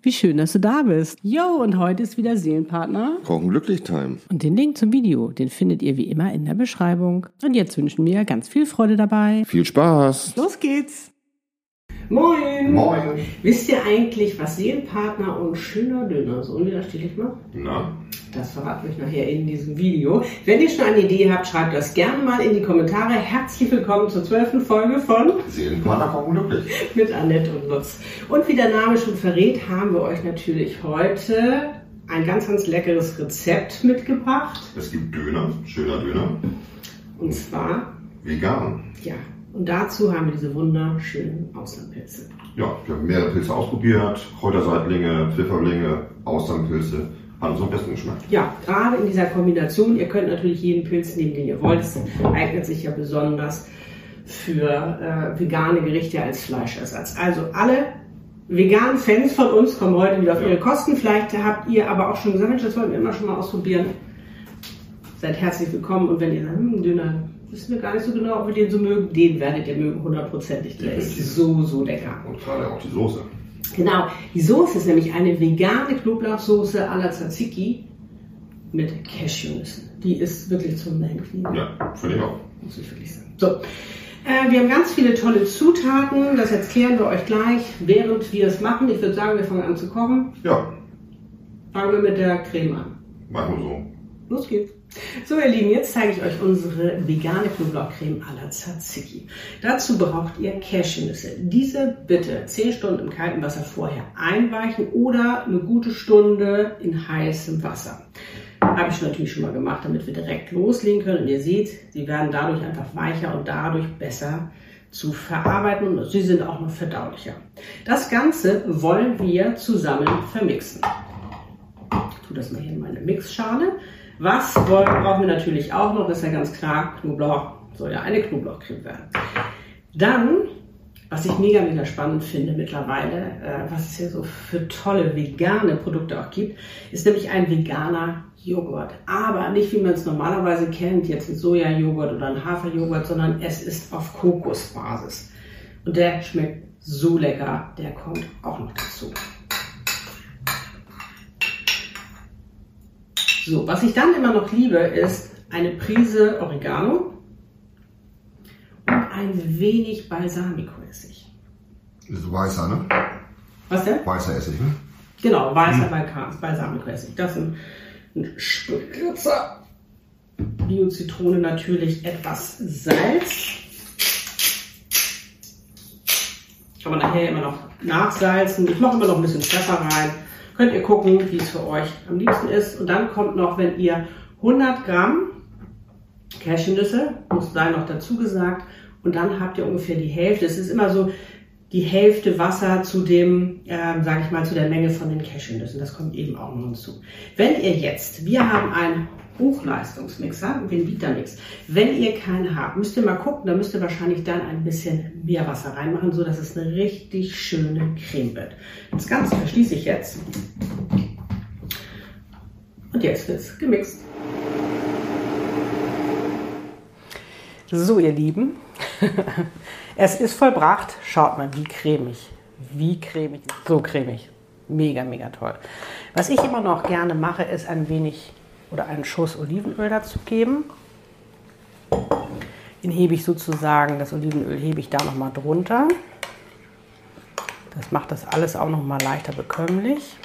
Wie schön, dass du da bist. Jo, und heute ist wieder Seelenpartner. Kochen glücklich Time. Und den Link zum Video, den findet ihr wie immer in der Beschreibung. Und jetzt wünschen wir ganz viel Freude dabei. Viel Spaß. Los geht's. Moin. Moin. Wisst ihr eigentlich, was Seelenpartner und schöner Döner so unwiderstehlich macht? Na? Das verraten wir euch nachher in diesem Video. Wenn ihr schon eine Idee habt, schreibt das gerne mal in die Kommentare. Herzlich willkommen zur zwölften Folge von Seelenpartner kochen glücklich. mit Annette und Lutz. Und wie der Name schon verrät, haben wir euch natürlich heute ein ganz, ganz leckeres Rezept mitgebracht. Es gibt Döner, schöner Döner. Und zwar, Vegan. ja, und dazu haben wir diese wunderschönen Auslandpilze. Ja, wir haben mehrere Pilze ausprobiert. Kräuterseitlinge, Pfifferlinge, Austernpilze. Hat uns am besten geschmeckt. Ja, gerade in dieser Kombination, ihr könnt natürlich jeden Pilz nehmen, den ihr wollt. Es eignet sich ja besonders für äh, vegane Gerichte als Fleischersatz. Also alle veganen Fans von uns kommen heute wieder auf Ja. ihre Kosten. Vielleicht habt ihr aber auch schon gesagt, das wollten wir immer schon mal ausprobieren. Seid herzlich willkommen und wenn ihr sagt, hm, Döner, wissen wir gar nicht so genau, ob wir den so mögen, den werdet ihr mögen, hundertprozentig. Der ist so, so lecker. Und gerade auch die Soße. Genau, die Soße ist nämlich eine vegane Knoblauchsoße à la Tzatziki mit Cashewnüssen. Die ist wirklich zum Dahinknien, Ja, finde ich auch. muss ich wirklich sagen. So, äh, wir haben ganz viele tolle Zutaten, das erklären wir euch gleich, während wir es machen. Ich würde sagen, wir fangen an zu kochen. Ja, Fangen wir mit der Creme an. machen wir so. Los geht's. So, ihr Lieben, jetzt zeige ich euch unsere vegane Knoblauchcreme à la Tzatziki. Dazu braucht ihr Cashewnüsse. Diese bitte 10 Stunden im kalten Wasser vorher einweichen oder eine gute Stunde in heißem Wasser. Habe ich natürlich schon mal gemacht, damit wir direkt loslegen können. Und ihr seht, sie werden dadurch einfach weicher und dadurch besser zu verarbeiten und sie sind auch noch verdaulicher. Das Ganze wollen wir zusammen vermixen. Ich tue das mal hier in meine Mixschale. Was wollen, brauchen wir natürlich auch noch, ist ja ganz klar, Knoblauch soll ja eine Knoblauchcreme werden. Dann, was ich mega, mega spannend finde mittlerweile, äh, was es hier so für tolle vegane Produkte auch gibt, ist nämlich ein veganer Joghurt. Aber nicht wie man es normalerweise kennt, jetzt ein Sojajoghurt oder ein Haferjoghurt, sondern es ist auf Kokosbasis. Und der schmeckt so lecker, der kommt auch noch dazu. So, was ich dann immer noch liebe, ist eine Prise Oregano und ein wenig Balsamico-Essig. Das ist weißer, ne? Was denn? Weißer Essig, ne? Genau, weißer Balkans, Balsamico-Essig. Das ist ein, ein Spritzer. Bio-Zitrone natürlich etwas Salz. Kann man nachher immer noch nachsalzen. Ich mache immer noch ein bisschen Pfeffer rein. Könnt ihr gucken, wie es für euch am liebsten ist. Und dann kommt noch, wenn ihr 100 Gramm Cashewnüsse, muss sein noch dazu gesagt, und dann habt ihr ungefähr die Hälfte. Es ist immer so die Hälfte Wasser zu dem, ähm, sage ich mal, zu der Menge von den Cashewnüssen. Das kommt eben auch noch hinzu. Wenn ihr jetzt, wir haben einen Hochleistungsmixer, den Vitamix. Wenn ihr keinen habt, müsst ihr mal gucken, da müsst ihr wahrscheinlich dann ein bisschen mehr Wasser reinmachen, so dass es eine richtig schöne Creme wird. Das Ganze verschließe ich jetzt. Und jetzt wird's gemixt. So, ihr Lieben, es ist vollbracht. Schaut mal, wie cremig. Wie cremig. So cremig. Mega, mega toll. Was ich immer noch gerne mache, ist ein wenig oder einen Schuss Olivenöl dazu geben. Den hebe ich sozusagen, das Olivenöl hebe ich da nochmal drunter. Das macht das alles auch nochmal leichter bekömmlich.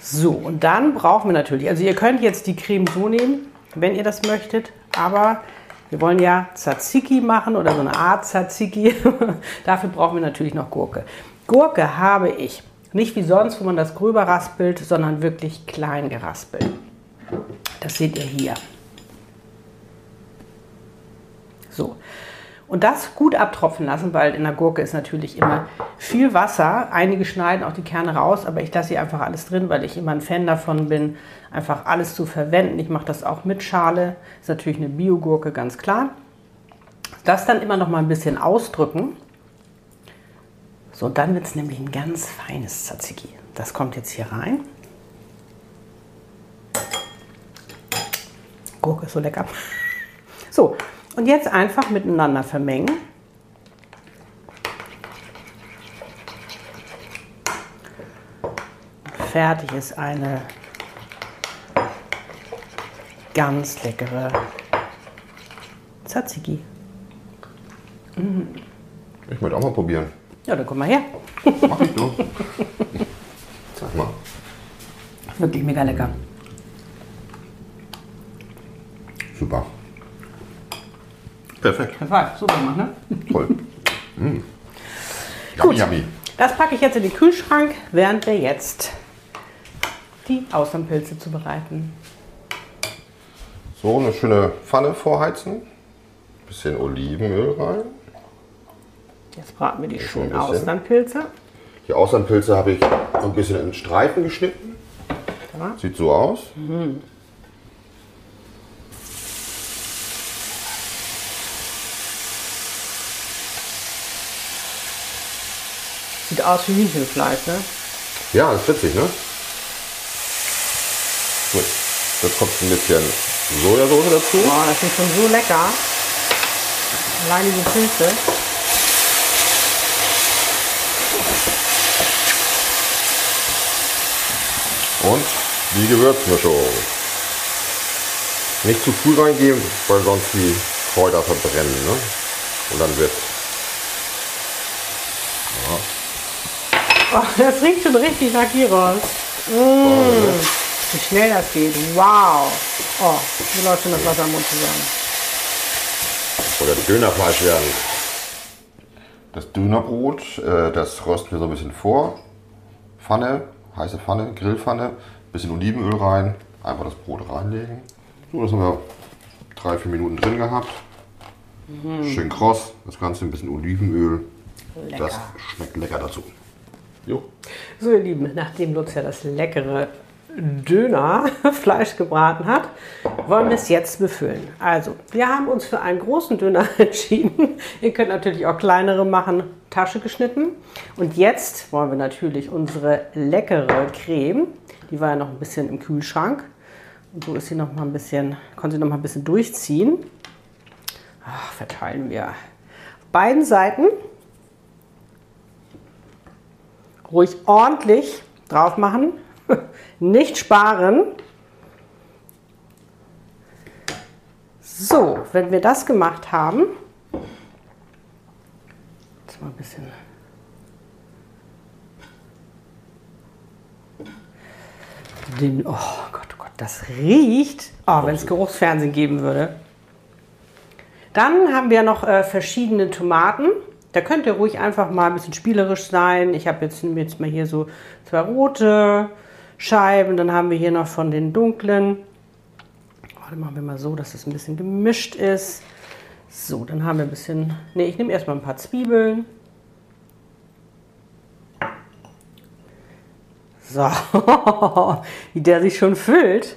So, und dann brauchen wir natürlich, also ihr könnt jetzt die Creme so nehmen, wenn ihr das möchtet, aber wir wollen ja Tzatziki machen oder so eine Art Tzatziki. Dafür brauchen wir natürlich noch Gurke. Gurke habe ich nicht wie sonst, wo man das gröber raspelt, sondern wirklich klein geraspelt. Das seht ihr hier. So. Und das gut abtropfen lassen, weil in der Gurke ist natürlich immer viel Wasser. Einige schneiden auch die Kerne raus, aber ich lasse sie einfach alles drin, weil ich immer ein Fan davon bin, einfach alles zu verwenden. Ich mache das auch mit Schale. Ist natürlich eine Biogurke, ganz klar. Das dann immer noch mal ein bisschen ausdrücken. So, dann wird es nämlich ein ganz feines Tzatziki. Das kommt jetzt hier rein. Gurke ist so lecker. So, und jetzt einfach miteinander vermengen. Fertig ist eine ganz leckere Tzatziki. Ich möchte auch mal probieren. Ja, dann komm mal her. Mach ich doch. Sag mal. Wirklich mega lecker. Super. Perfekt. Das war super gemacht, ne? Toll. Mm. Gut. Yummy, yummy. Das packe ich jetzt in den Kühlschrank, während wir jetzt die Austernpilze zubereiten. So, eine schöne Pfanne vorheizen. Bisschen Olivenöl rein. Jetzt braten wir die Schon schönen. Austernpilze. Die Austernpilze habe ich ein bisschen in Streifen geschnitten. Sieht so aus. Sieht aus wie Hühnchenfleisch, ne? Ja, ist witzig, ne? Gut. Jetzt kommt ein bisschen Sojasauce dazu. Boah, das ist schon so lecker. Allein diese Pilze. Und die Gewürzmischung. Nicht zu früh reingeben, weil sonst die Kräuter verbrennen. Ne? Und dann wird Oh, das riecht schon richtig nach Gyros. Oh, Mmh, wie schnell das geht. Wow. Oh, mir läuft schon das Wasser im Mund zusammen. oder Dönerfleisch werden. Das Dönerbrot, äh, das rösten wir so ein bisschen vor. Pfanne, heiße Pfanne, Grillpfanne, bisschen Olivenöl rein, einfach das Brot reinlegen. So, das haben wir drei, vier Minuten drin gehabt. Schön kross, das Ganze ein bisschen Olivenöl. Lecker. Das schmeckt lecker dazu. Jo. So, ihr Lieben, nachdem Lutz ja das leckere Dönerfleisch gebraten hat, wollen wir es jetzt befüllen. Also, wir haben uns für einen großen Döner entschieden. Ihr könnt natürlich auch kleinere machen, Tasche geschnitten. Und jetzt wollen wir natürlich unsere leckere Creme, die war ja noch ein bisschen im Kühlschrank. Und so ist sie noch mal ein bisschen, konnte sie noch mal ein bisschen durchziehen. Ach, verteilen wir auf beiden Seiten ruhig ordentlich drauf machen, nicht sparen. So, wenn wir das gemacht haben, jetzt mal ein bisschen. Den, oh Gott, oh Gott, das riecht. Oh, wenn es Geruchsfernsehen geben würde. Dann haben wir noch äh, verschiedene Tomaten. Da könnt ihr ruhig einfach mal ein bisschen spielerisch sein. Ich habe jetzt, jetzt mal hier so zwei rote Scheiben. Dann haben wir hier noch von den dunklen. Oh, dann machen wir mal so, dass es ein bisschen gemischt ist. So, dann haben wir ein bisschen. Ne, ich nehme erstmal ein paar Zwiebeln. So, wie der sich schon füllt.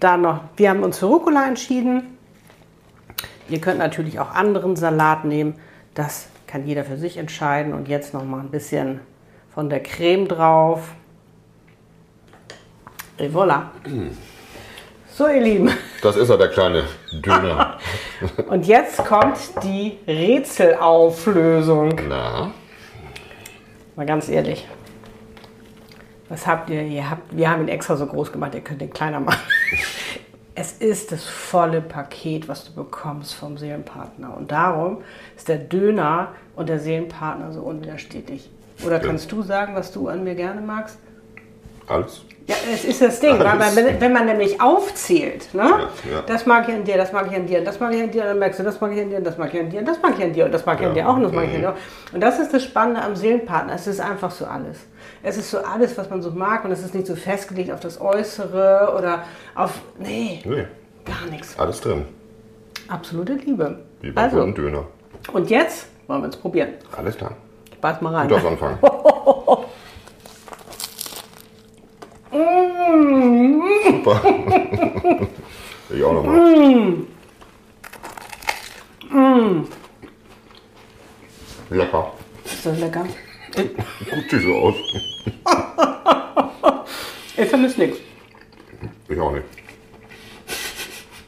Dann noch, wir haben uns für Rucola entschieden. Ihr könnt natürlich auch anderen Salat nehmen. Das kann jeder für sich entscheiden. Und jetzt noch mal ein bisschen von der Creme drauf. Et voilà. So, ihr Lieben. Das ist er, der kleine Döner. Und jetzt kommt die Rätselauflösung. Na, Mal ganz ehrlich. Was habt ihr? ihr habt, wir haben ihn extra so groß gemacht, ihr könnt ihn kleiner machen. Es ist das volle Paket, was du bekommst vom Seelenpartner. Und darum ist der Döner und der Seelenpartner so unwiderstehlich. Oder kannst du sagen, was du an mir gerne magst? Alles. Ja, es ist das Ding, weil man, wenn, man nämlich aufzählt, ne? ja. das mag ich an dir, das mag ich an dir, das mag ich an dir, dann merkst du, das mag ich an dir, das mag ich an dir, das mag ich an dir und das mag ich an dir auch und das mag ich an dir auch. Und das ist das Spannende am Seelenpartner, es ist einfach so alles. Es ist so alles, was man so mag und es ist nicht so festgelegt auf das Äußere oder auf, nee, Nee, gar nichts. alles drin. Absolute Liebe. Wie beim Also, Döner. und jetzt wollen wir es probieren. Alles klar. Ich beiß mal rein. Gut aus Anfang. Super. ich auch nochmal. Lecker. Ist das lecker? Gut sieht so aus. Ich vermisse nichts. Ich auch nicht.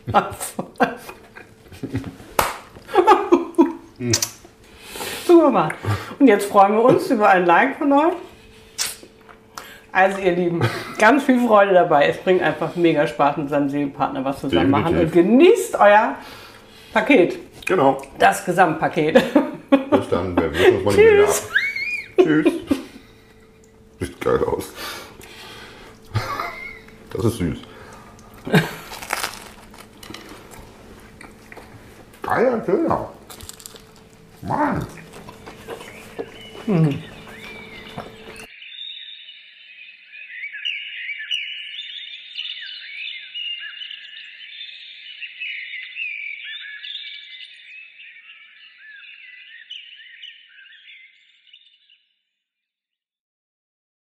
Super mal. Und jetzt freuen wir uns über ein Like von euch. Also ihr Lieben, ganz viel Freude dabei. Es bringt einfach mega Spaß mit seinem Seelenpartner was zusammen machen und genießt euer Paket, Genau. das Gesamtpaket. Bis dann. Wir sehen uns mal ab. Tschüss. Sieht geil aus. Das ist süß. Geiler Döner. Mann.